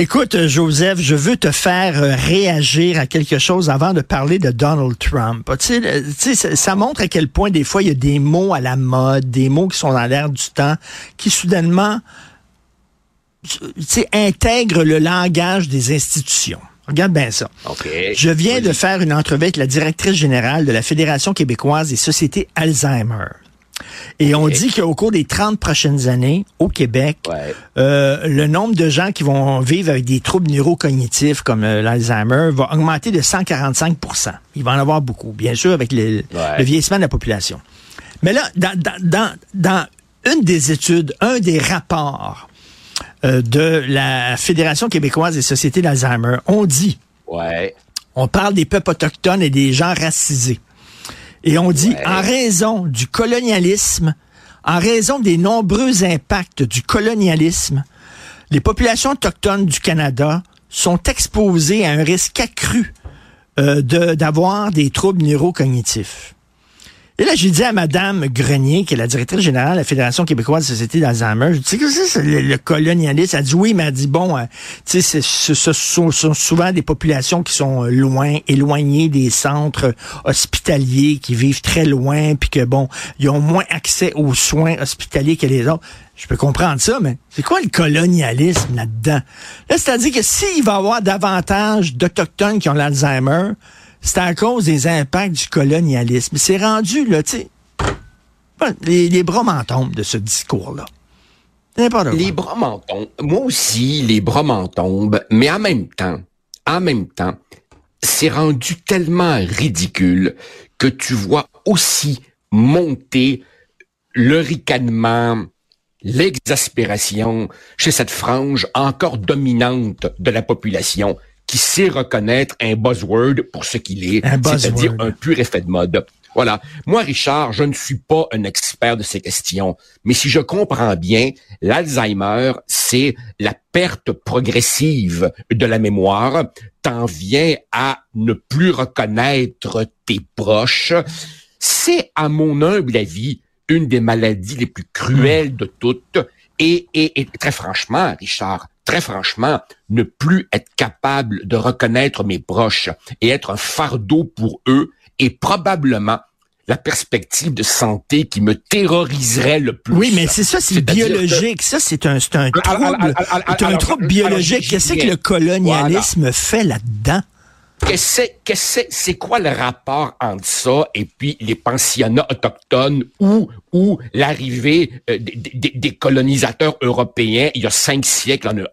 Écoute, Joseph, je veux te faire euh, réagir à quelque chose avant de parler de Donald Trump. Tu sais, ça montre à quel point des fois il y a des mots à la mode, des mots qui sont dans l'air du temps, qui soudainement intègrent le langage des institutions. Regarde bien ça. Je viens de faire une entrevue avec la directrice générale de la Fédération québécoise des sociétés Alzheimer. Et on dit qu'au cours des 30 prochaines années, au Québec, euh, le nombre de gens qui vont vivre avec des troubles neurocognitifs comme euh, l'Alzheimer va augmenter de 145% Il va en avoir beaucoup, bien sûr, avec le, vieillissement de la population. Mais là, dans, dans, dans une des études, un des rapports euh, de la Fédération québécoise des sociétés d'Alzheimer. On dit, ouais. on parle des peuples autochtones et des gens racisés. Et on dit, en raison du colonialisme, en raison des nombreux impacts du colonialisme, les populations autochtones du Canada sont exposées à un risque accru euh, d'avoir des troubles neurocognitifs. Et là, j'ai dit à Madame Grenier, qui est la directrice générale de la Fédération québécoise de société d'Alzheimer, je dis que c'est le, colonialisme. Elle dit oui, mais elle dit bon, euh, tu sais, ce sont, souvent des populations qui sont euh, loin, éloignées des centres hospitaliers, qui vivent très loin, puis que bon, ils ont moins accès aux soins hospitaliers que les autres. Je peux comprendre ça, mais c'est quoi le colonialisme là-dedans? Là, c'est-à-dire que s'il va y avoir davantage d'Autochtones qui ont l'Alzheimer, c'est à cause des impacts du colonialisme. C'est rendu, là, tu sais, les, bras m'en tombent de ce discours-là. Les bras m'en tombent. Moi aussi, les bras m'en tombent. Mais en même temps, en même temps, c'est rendu tellement ridicule que tu vois aussi monter le ricanement, l'exaspération chez cette frange encore dominante de la population qui sait reconnaître un buzzword pour ce qu'il est, c'est-à-dire un pur effet de mode. Voilà. Moi, Richard, je ne suis pas un expert de ces questions, mais si je comprends bien, l'Alzheimer, c'est la perte progressive de la mémoire. T'en viens à ne plus reconnaître tes proches. C'est, à mon humble avis, une des maladies les plus cruelles de toutes. Et, et, et très franchement, Richard, très franchement, ne plus être capable de reconnaître mes proches et être un fardeau pour eux est probablement la perspective de santé qui me terroriserait le plus. Oui, mais c'est ça, c'est biologique. Ça, c'est un, c'est un trouble, un trouble biologique. Qu'est-ce que le colonialisme fait là-dedans? Qu'est-ce que c'est quoi le rapport entre ça et puis les pensionnats autochtones ou ou l'arrivée euh, des, colonisateurs européens il y a cinq siècles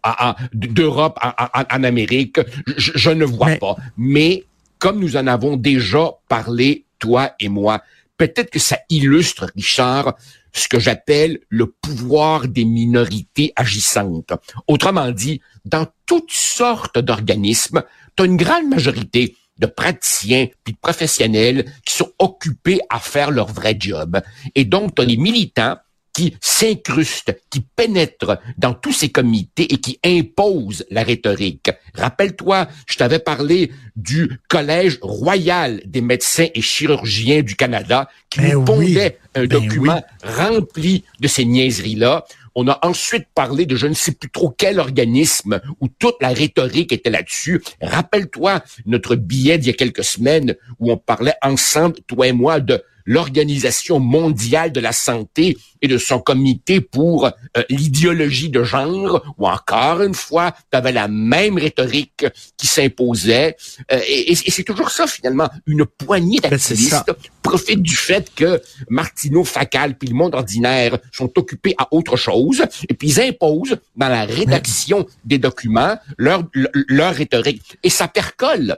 d'Europe en, Amérique? Je, ne vois pas. Mais comme nous en avons déjà parlé toi et moi peut-être que ça illustre Richard ce que j'appelle le pouvoir des minorités agissantes. Autrement dit, dans toutes sortes d'organismes, tu as une grande majorité de praticiens puis de professionnels qui sont occupés à faire leur vrai job. Et donc, tu as des militants qui s'incrustent, qui pénètrent dans tous ces comités et qui imposent la rhétorique. Rappelle-toi, je t'avais parlé du Collège royal des médecins et chirurgiens du Canada qui ben pondait un ben document rempli de ces niaiseries-là. On a ensuite parlé de je ne sais plus trop quel organisme où toute la rhétorique était là-dessus. Rappelle-toi notre billet d'il y a quelques semaines où on parlait ensemble, toi et moi, de l'Organisation mondiale de la santé et de son comité pour euh, l'idéologie de genre, ou encore une fois, tu avais la même rhétorique qui s'imposait. Euh, et, c'est toujours ça, finalement. Une poignée ben, d'activistes profitent du fait que Martineau, Facal, puis le monde ordinaire sont occupés à autre chose, et puis ils imposent dans la rédaction des documents leur, leur rhétorique. Et ça percole.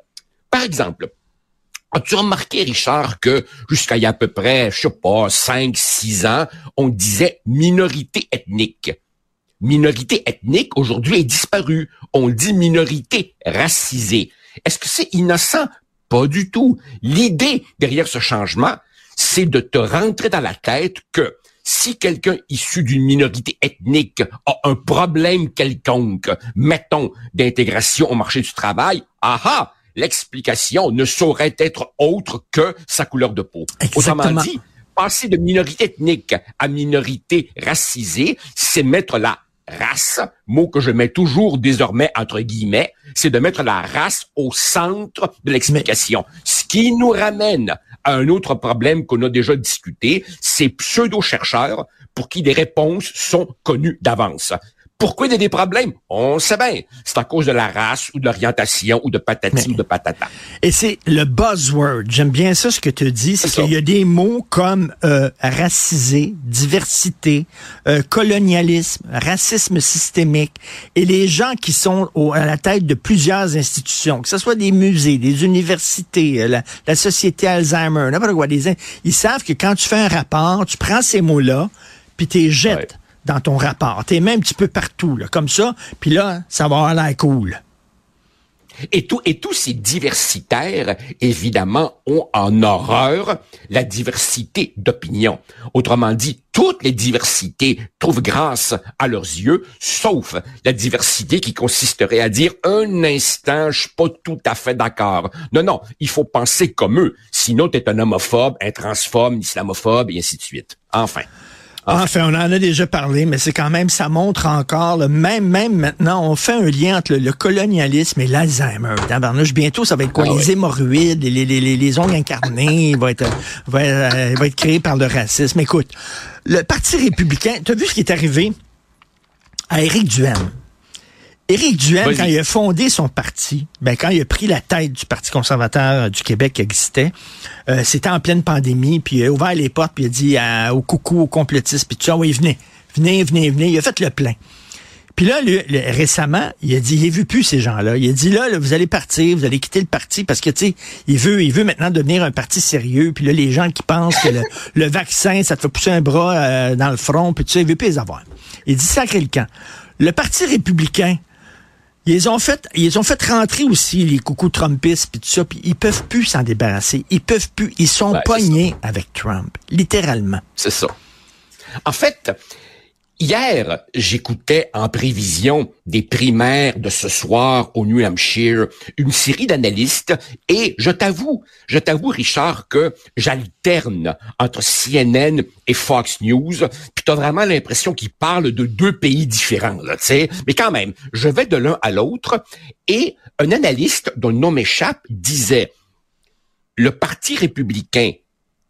Par exemple, As-tu remarqué, Richard, que jusqu'à il y a à peu près, je sais pas, 5, 6 ans, on disait minorité ethnique? Minorité ethnique, aujourd'hui, est disparue. On dit minorité racisée. Est-ce que c'est innocent? Pas du tout. L'idée derrière ce changement, c'est de te rentrer dans la tête que si quelqu'un issu d'une minorité ethnique a un problème quelconque, mettons, d'intégration au marché du travail, aha, l'explication ne saurait être autre que sa couleur de peau. Autrement dit, passer de minorité ethnique à minorité racisée, c'est mettre la race, mot que je mets toujours désormais entre guillemets, c'est de mettre la race au centre de l'explication. Ce qui nous ramène à un autre problème qu'on a déjà discuté, ces pseudo-chercheurs pour qui des réponses sont connues d'avance. Pourquoi il y a des problèmes? On sait bien. C'est à cause de la race ou de l'orientation ou de patati ou de patata. Et c'est le buzzword. J'aime bien ça, ce que tu dis. C'est qu'il y a des mots comme euh, racisé, diversité, euh, colonialisme, racisme systémique. Et les gens qui sont à la tête de plusieurs institutions, que ce soit des musées, des universités, euh, la, société Alzheimer, n'importe quoi, des, ils savent que quand tu fais un rapport, tu prends ces mots-là, puis tu les jettes dans ton rapport. Même un petit peu partout, comme ça, puis là, ça va avoir l'air cool. Et, tout, et tous ces diversitaires, évidemment, ont en horreur la diversité d'opinion. Autrement dit, toutes les diversités trouvent grâce à leurs yeux, sauf la diversité qui consisterait à dire un instant, je suis pas tout à fait d'accord. Non, non, il faut penser comme eux. Sinon, tu un homophobe, un transphobe, un islamophobe, et ainsi de suite. Enfin. Ah. Enfin, on en a déjà parlé, mais c'est quand même, ça montre encore, le même, même maintenant, on fait un lien entre le, colonialisme et l'Alzheimer. bientôt, ça va être quoi? Ah les hémorroïdes, les, les, les, les, ongles incarnés, va être, va, être, euh, va être créé par le racisme. Écoute, le Parti républicain, tu as vu ce qui est arrivé à Éric Duhaime? Éric Duhaime, quand il a fondé son parti, ben quand il a pris la tête du Parti conservateur du Québec qui existait, euh, c'était en pleine pandémie, puis il a ouvert les portes, puis il a dit à, au coucou, aux complotistes, puis tout ça, oui, venez, venez, venez, venez. Il a fait le plein. Puis là, lui, récemment, il a dit, il a vu plus ces gens-là. Il a dit là, vous allez partir, vous allez quitter le parti parce que tu sais, il veut, il veut maintenant devenir un parti sérieux. Puis là, les gens qui pensent que le, vaccin, ça te fait pousser un bras euh, dans le front, puis tu sais, il veut plus les avoir. Il dit sacré le camp. Le parti républicain, ils ont fait, ils ont fait rentrer aussi les coucous Trumpistes puis tout ça, puis ils peuvent plus s'en débarrasser. Ils peuvent plus. Ils sont ben, pognés avec Trump, littéralement. C'est ça. En fait, Hier, j'écoutais en prévision des primaires de ce soir au New Hampshire une série d'analystes et je t'avoue, je t'avoue Richard que j'alterne entre CNN et Fox News, puis t'as vraiment l'impression qu'ils parlent de deux pays différents là, tu sais, mais quand même, je vais de l'un à l'autre et un analyste dont le nom m'échappe disait le Parti républicain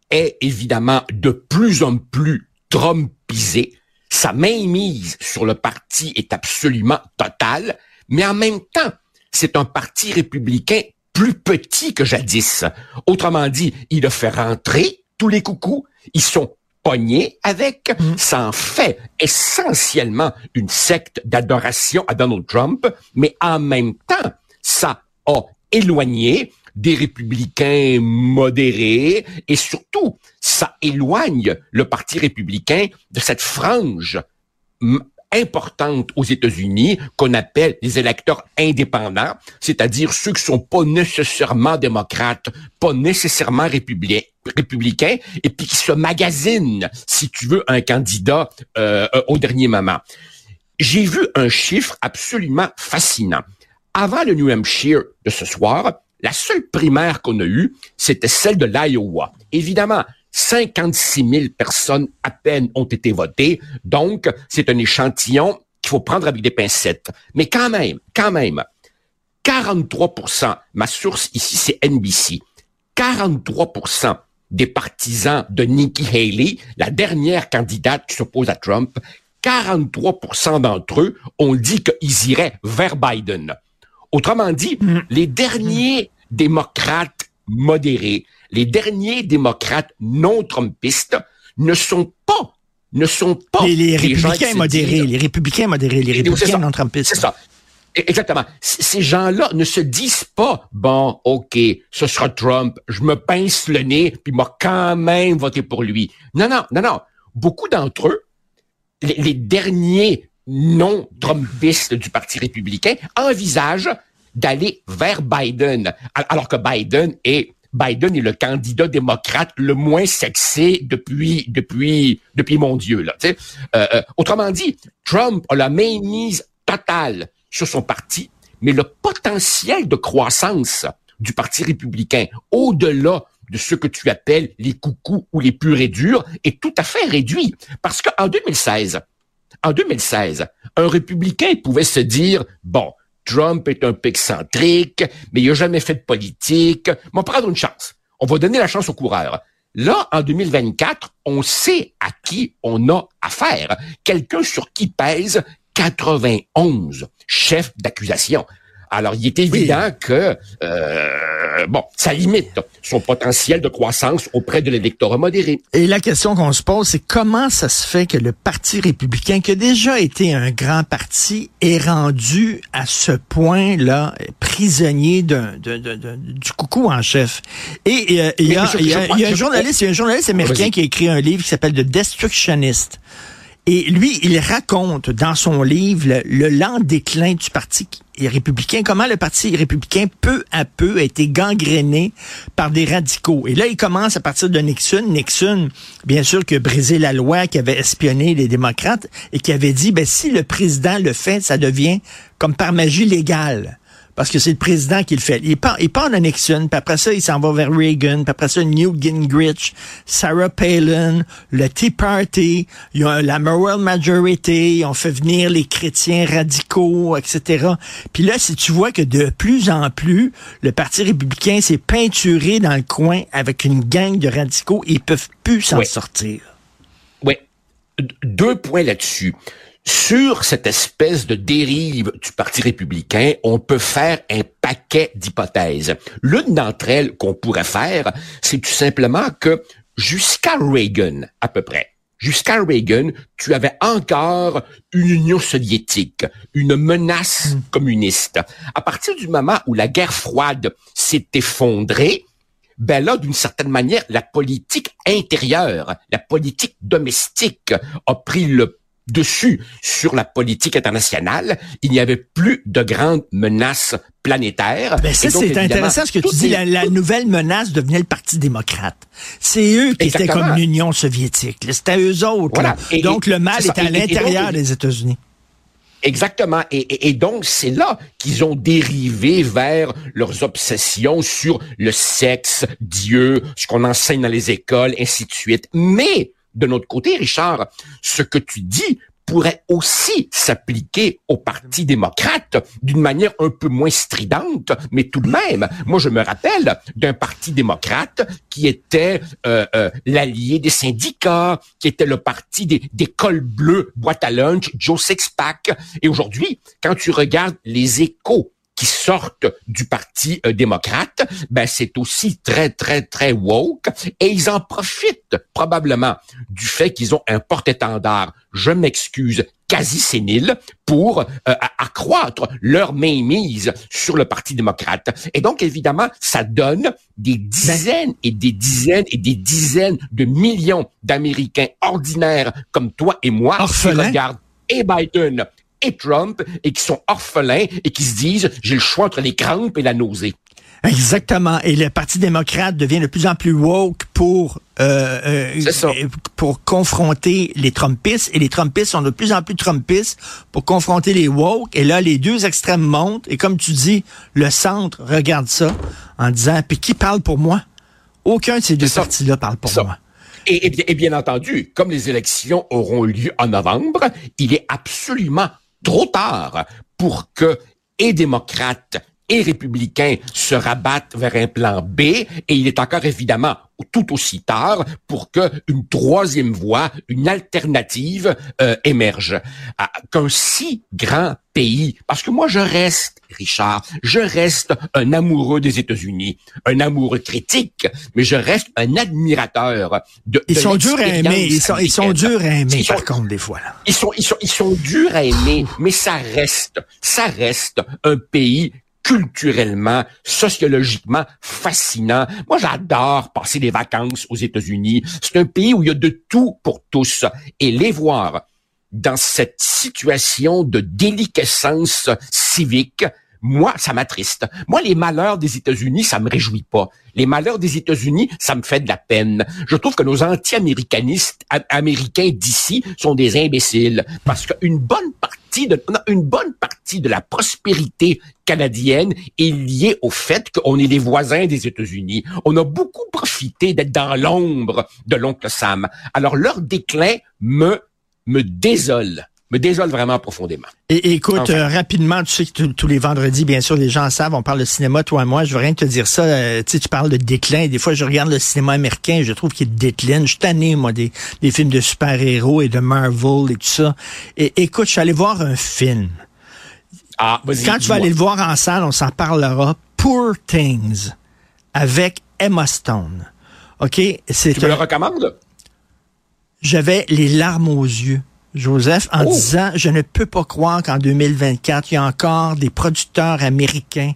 est évidemment de plus en plus Trumpisé sa mainmise sur le parti est absolument totale, mais en même temps, c'est un parti républicain plus petit que jadis. Autrement dit, il a fait rentrer tous les coucous, ils sont pognés avec, mmh. ça en fait essentiellement une secte d'adoration à Donald Trump, mais en même temps, ça a éloigné des républicains modérés et surtout, ça éloigne le Parti républicain de cette frange importante aux États-Unis qu'on appelle les électeurs indépendants, c'est-à-dire ceux qui sont pas nécessairement démocrates, pas nécessairement républicains, et puis qui se magasinent, si tu veux, un candidat euh, au dernier moment. J'ai vu un chiffre absolument fascinant. Avant le New Hampshire de ce soir, la seule primaire qu'on a eue, c'était celle de l'Iowa. Évidemment, 56 000 personnes à peine ont été votées, donc c'est un échantillon qu'il faut prendre avec des pincettes. Mais quand même, quand même, 43% ma source ici c'est NBC, 43% des partisans de Nikki Haley, la dernière candidate qui s'oppose à Trump, 43% d'entre eux ont dit qu'ils iraient vers Biden. Autrement dit, mm. les derniers démocrates modérés, les derniers démocrates non trumpistes ne sont pas ne sont pas les, républicains modérés, les républicains modérés, les républicains non trumpistes. C'est ça. E, exactement. ces gens-là ne se disent pas bon, ok, ce sera Trump, je me pince le nez, puis moi quand même voter pour lui. Non, non, non, non. Beaucoup d'entre eux, les derniers non trumpistes du Parti républicain envisagent d'aller vers Biden, alors que Biden est Biden est le candidat démocrate le moins sexy depuis depuis depuis mon Dieu là. Euh, euh, autrement dit, Trump a la mainmise totale sur son parti, mais le potentiel de croissance du Parti républicain, au-delà de ce que tu appelles les coucous ou les purs et durs, est tout à fait réduit. Parce qu'en 2016, en 2016, un républicain pouvait se dire, bon, Trump est un peu excentrique, mais il n'a jamais fait de politique. on va prendre une chance. On va donner la chance aux coureurs. Là, en 2024, on sait à qui on a affaire. Quelqu'un sur qui pèse 91 chefs d'accusation. Alors, il est évident que, euh, bon, ça limite son potentiel de croissance auprès de l'électorat modéré. Et la question qu'on se pose, c'est comment ça se fait que le Parti républicain, qui a déjà été un grand parti, est rendu à ce point-là prisonnier du coucou en chef? Et il y, a, un journaliste, il y a un journaliste américain qui a écrit un livre qui s'appelle The Destructionist. Et lui, il raconte dans son livre le, lent déclin du Parti républicain, comment le Parti républicain, peu à peu, a été gangréné par des radicaux. Et là, il commence à partir de Nixon. Nixon, bien sûr, qui a brisé la loi, qui avait espionné les démocrates et qui avait dit, ben, si le président le fait, ça devient comme par magie légale parce que c'est le président qui le fait. Il part, il part de Nixon, puis après ça, il s'en va vers Reagan, puis après ça, Newt Gingrich, Sarah Palin, le Tea Party, il y a la moral majority, on fait venir les chrétiens radicaux, etc. Puis là, si tu vois que de plus en plus, le Parti républicain s'est peinturé dans le coin avec une gang de radicaux, ils peuvent plus s'en sortir. Oui. Deux points là-dessus. Sur cette espèce de dérive du Parti républicain, on peut faire un paquet d'hypothèses. L'une d'entre elles qu'on pourrait faire, c'est tout simplement que jusqu'à Reagan, à peu près, jusqu'à Reagan, tu avais encore une Union soviétique, une menace hmm. communiste. À partir du moment où la guerre froide s'est effondrée, ben là, d'une certaine manière, la politique intérieure, la politique domestique a pris le dessus sur la politique internationale. Il n'y avait plus de grandes menaces planétaires. Ben ça, c'est intéressant ce que tu dis. La, nouvelle menace devenait le Parti démocrate. C'est eux qui étaient comme l'Union soviétique. C'était eux autres. donc, le mal est à l'intérieur des États-Unis. Exactement. Et, et, donc, c'est là qu'ils ont dérivé vers leurs obsessions sur le sexe, Dieu, ce qu'on enseigne dans les écoles, ainsi de suite. Mais de notre côté, Richard, ce que tu dis pourrait aussi s'appliquer au Parti démocrate d'une manière un peu moins stridente, mais tout de même, moi je me rappelle d'un Parti démocrate qui était euh, euh, l'allié des syndicats, qui était le parti des, des cols bleus, boîte à lunch, Joe Sixpack. Et aujourd'hui, quand tu regardes les échos qui sortent du Parti euh, démocrate, ben c'est aussi très, très, très woke. Et ils en profitent probablement du fait qu'ils ont un porte-étendard, je m'excuse, quasi sénile pour euh, accroître leur mainmise sur le Parti démocrate. Et donc, évidemment, ça donne des dizaines et des dizaines et des dizaines de millions d'Américains ordinaires comme toi et moi qui regardent et Biden et Trump et qui sont orphelins et qui se disent j'ai le choix entre les crampes et la nausée. Exactement. Et le Parti démocrate devient de plus en plus woke pour euh, euh pour confronter les Trumpistes. Et les Trumpistes sont de plus en plus Trumpistes pour confronter les woke. Et là, les deux extrêmes montent. Et comme tu dis, le centre regarde ça en disant, puis qui parle pour moi? Aucun de ces deux partis-là parle pour moi. et, bien entendu, comme les élections auront eu lieu en novembre, il est absolument trop tard pour que et démocrates et républicains se rabattent vers un plan B. Et il est encore évidemment tout aussi tard pour que une troisième voie, une alternative euh, émerge. Ah, qu'un si grand pays, parce que moi je reste, Richard, je reste un amoureux des États-Unis, un amoureux critique, mais je reste un admirateur de. Ils sont durs à aimer, ils sont, ils sont durs à aimer, par contre des fois. Là. Ils sont, ils sont, ils sont durs à aimer, mais ça reste, ça reste un pays culturellement, sociologiquement fascinant. Moi, j'adore passer des vacances aux États-Unis. C'est un pays où il y a de tout pour tous. Et les voir dans cette situation de déliquescence civique moi, ça m'attriste. Moi, les malheurs des États-Unis, ça me réjouit pas. Les malheurs des États-Unis, ça me fait de la peine. Je trouve que nos anti-américanistes américains d'ici sont des imbéciles parce qu'une bonne partie de une bonne partie de la prospérité canadienne est liée au fait qu'on est des voisins des États-Unis. On a beaucoup profité d'être dans l'ombre de l'oncle Sam. Alors leur déclin me me désole me désole vraiment profondément. Et, écoute, euh, rapidement, tu sais que tous les vendredis, bien sûr, les gens savent, on parle de cinéma, toi et moi, je veux rien te dire ça. Euh, tu sais, tu parles de déclin. Des fois, je regarde le cinéma américain, je trouve qu'il décline. Je suis tanné, moi, des, des films de super-héros et de Marvel et tout ça. Et écoute, je suis allé voir un film. Ah, Quand tu vas aller le voir en salle, on s'en parlera. Poor Things avec Emma Stone. OK? Tu me le recommandes? J'avais les larmes aux yeux. Joseph, en oh! disant, je ne peux pas croire qu'en 2024, il y a encore des producteurs américains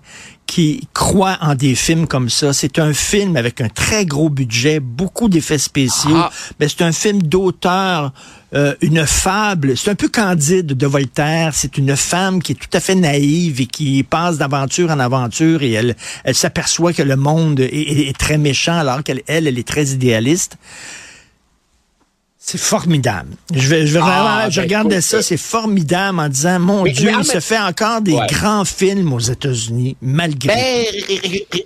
qui croient en des films comme ça. C'est un film avec un très gros budget, beaucoup d'effets spéciaux, ah! mais c'est un film d'auteur, euh, une fable. C'est un peu candide de Voltaire. C'est une femme qui est tout à fait naïve et qui passe d'aventure en aventure et elle, elle s'aperçoit que le monde est, est très méchant alors qu'elle, elle, elle est très idéaliste. C'est formidable. Je vais, je vais ah, je ben, regarde ça, euh, c'est formidable en disant, mon Dieu, il se fait encore des grands films aux États-Unis, malgré. Ben,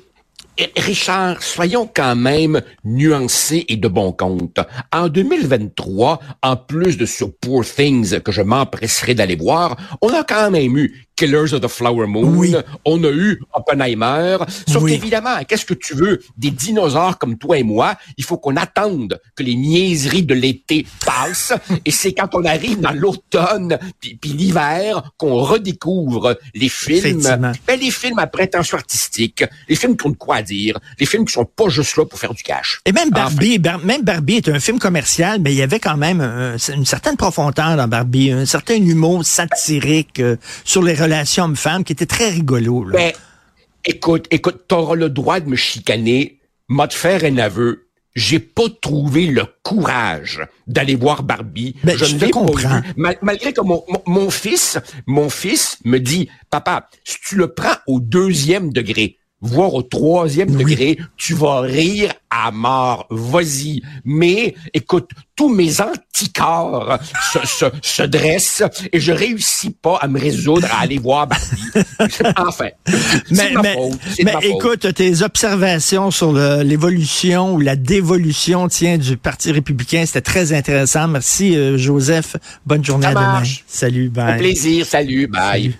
Richard, soyons quand même nuancés et de bon compte. En 2023, en plus de sur Poor Things que je m'empresserai d'aller voir, on a quand même eu Killers of the Flower Moon. On a eu Oppenheimer. Sauf qu'évidemment, qu'est-ce que tu veux? Des dinosaures comme toi et moi? Il faut qu'on attende que les niaiseries de l'été passent. et c'est quand on arrive dans l'automne puis, l'hiver qu'on redécouvre les films. Ben, les films à prétention artistique, les films qui ont de quoi dire, les films qui sont pas juste là pour faire du cash. Et même Barbie, même Barbie est un film commercial, mais il y avait quand même une certaine profondeur dans Barbie, un certain humour satirique euh, sur les relation homme-femme qui était très rigolo. Là. Ben, écoute, écoute, t'auras le droit de me chicaner. M'a de faire un aveu. J'ai pas trouvé le courage d'aller voir Barbie. Ben, je, ne comprends. malgré que mon, mon, fils, mon fils me dit, papa, si tu le prends au deuxième degré, voire au troisième degré, tu vas rire à mort. Vas-y. Mais, écoute, tous mes anticorps se, se, se, dressent et je réussis pas à me résoudre à aller voir Barbie. enfin, mais, mais, mais écoute, tes observations sur l'évolution ou la dévolution tiens, du Parti républicain, c'était très intéressant. Merci, euh, Joseph. Bonne journée à demain. Salut, bye. Un plaisir. Salut, bye.